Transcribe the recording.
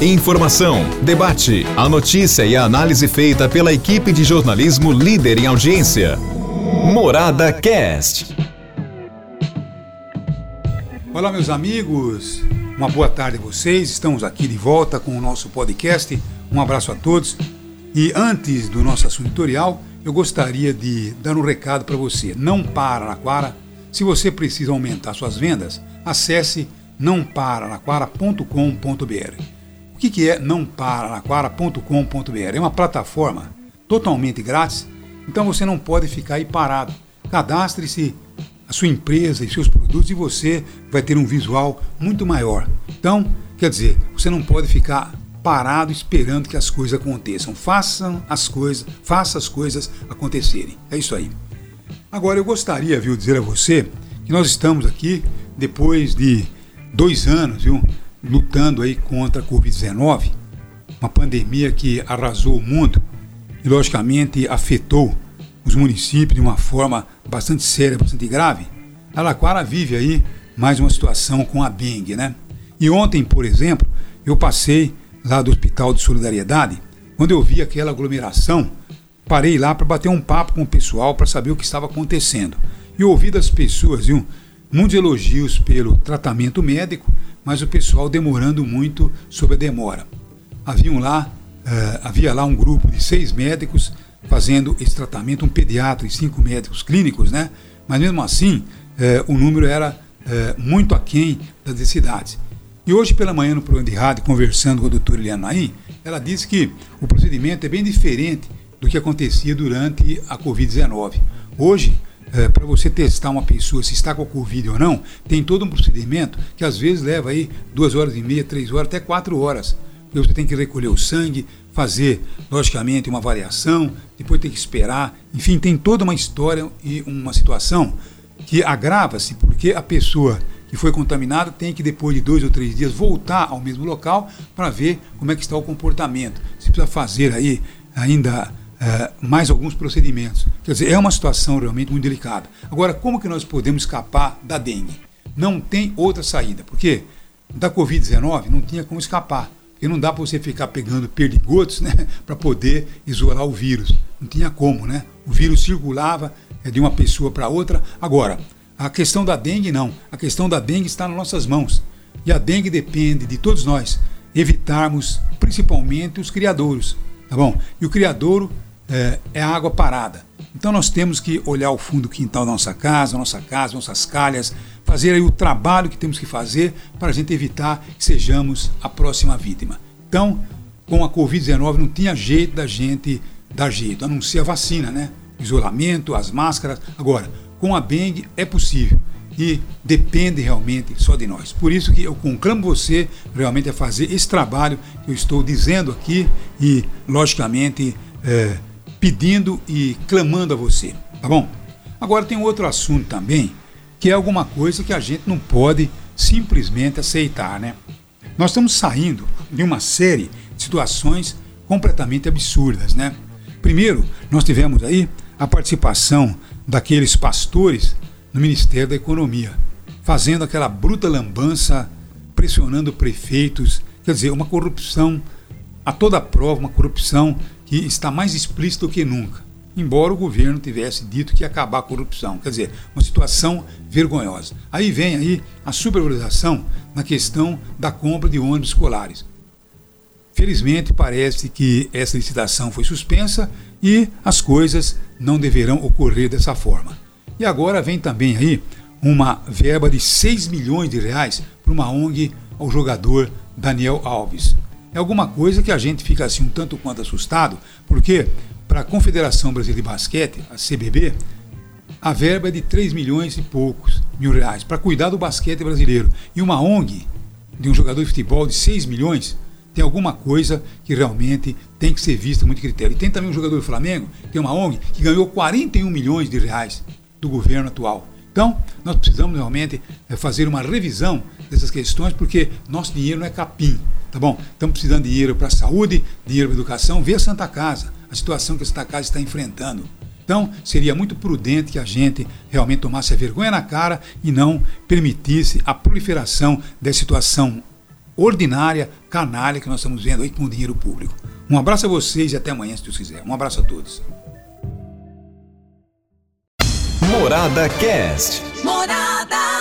Informação, debate, a notícia e a análise feita pela equipe de jornalismo líder em audiência. Morada Cast. Olá, meus amigos. Uma boa tarde a vocês. Estamos aqui de volta com o nosso podcast. Um abraço a todos. E antes do nosso assunto tutorial, eu gostaria de dar um recado para você. Não para na Quara. Se você precisa aumentar suas vendas, acesse nãoparanaquara.com.br. O que, que é nãoparanaquara.com.br? É uma plataforma totalmente grátis, então você não pode ficar aí parado. Cadastre-se a sua empresa e seus produtos e você vai ter um visual muito maior. Então, quer dizer, você não pode ficar parado esperando que as coisas aconteçam. Façam as coisas, faça as coisas acontecerem. É isso aí. Agora eu gostaria, viu, dizer a você que nós estamos aqui depois de dois anos, viu, lutando aí contra a Covid-19, uma pandemia que arrasou o mundo e, logicamente, afetou os municípios de uma forma bastante séria, bastante grave. Alaquara vive aí mais uma situação com a dengue, né? E ontem, por exemplo, eu passei lá do Hospital de Solidariedade, quando eu vi aquela aglomeração, parei lá para bater um papo com o pessoal para saber o que estava acontecendo. E ouvi das pessoas, viu? Muitos elogios pelo tratamento médico, mas o pessoal demorando muito sobre a demora. Lá, uh, havia lá um grupo de seis médicos fazendo esse tratamento, um pediatra e cinco médicos clínicos, né? Mas mesmo assim, uh, o número era uh, muito aquém das necessidades. E hoje pela manhã no programa de rádio, conversando com a doutora Eliana Naim, ela disse que o procedimento é bem diferente do que acontecia durante a Covid-19. Hoje, é, para você testar uma pessoa se está com Covid ou não, tem todo um procedimento que às vezes leva aí duas horas e meia, três horas, até quatro horas. Você tem que recolher o sangue, fazer, logicamente, uma avaliação, depois tem que esperar. Enfim, tem toda uma história e uma situação que agrava-se porque a pessoa que foi contaminada tem que, depois de dois ou três dias, voltar ao mesmo local para ver como é que está o comportamento. Se precisa fazer aí ainda é, mais alguns procedimentos. Quer dizer, é uma situação realmente muito delicada. Agora, como que nós podemos escapar da dengue? Não tem outra saída, porque da Covid-19 não tinha como escapar. Porque não dá para você ficar pegando perdigotos né, para poder isolar o vírus. Não tinha como, né? O vírus circulava é, de uma pessoa para outra. Agora, a questão da dengue não. A questão da dengue está nas nossas mãos. E a dengue depende de todos nós evitarmos, principalmente os criadouros, tá bom? E o criadouro é, é a água parada. Então nós temos que olhar o fundo do quintal da nossa casa, nossa casa, nossas calhas, fazer aí o trabalho que temos que fazer para a gente evitar que sejamos a próxima vítima. Então, com a Covid-19 não tinha jeito da gente dar jeito, a a vacina, né? Isolamento, as máscaras. Agora, com a dengue é possível e depende realmente só de nós. Por isso que eu conclamo você realmente a fazer esse trabalho que eu estou dizendo aqui e, logicamente, é, pedindo e clamando a você, tá bom? Agora tem outro assunto também, que é alguma coisa que a gente não pode simplesmente aceitar, né? Nós estamos saindo de uma série de situações completamente absurdas, né? Primeiro, nós tivemos aí a participação daqueles pastores no Ministério da Economia, fazendo aquela bruta lambança, pressionando prefeitos, quer dizer, uma corrupção a toda prova, uma corrupção que está mais explícito que nunca, embora o governo tivesse dito que ia acabar a corrupção. Quer dizer, uma situação vergonhosa. Aí vem aí a supervalorização na questão da compra de ônibus escolares. Felizmente, parece que essa licitação foi suspensa e as coisas não deverão ocorrer dessa forma. E agora vem também aí uma verba de 6 milhões de reais para uma ONG ao jogador Daniel Alves é alguma coisa que a gente fica assim um tanto quanto assustado, porque para a Confederação Brasileira de Basquete, a CBB, a verba é de 3 milhões e poucos mil reais para cuidar do basquete brasileiro. E uma ONG de um jogador de futebol de 6 milhões tem alguma coisa que realmente tem que ser vista muito critério. E tem também um jogador do Flamengo, tem uma ONG que ganhou 41 milhões de reais do governo atual. Então, nós precisamos realmente eh, fazer uma revisão dessas questões, porque nosso dinheiro não é capim. Tá bom? Estamos precisando de dinheiro para a saúde, dinheiro para a educação. Vê a Santa Casa, a situação que a Santa Casa está enfrentando. Então, seria muito prudente que a gente realmente tomasse a vergonha na cara e não permitisse a proliferação dessa situação ordinária, canalha que nós estamos vendo aí com o dinheiro público. Um abraço a vocês e até amanhã, se Deus quiser. Um abraço a todos. Morada Cast. Morada.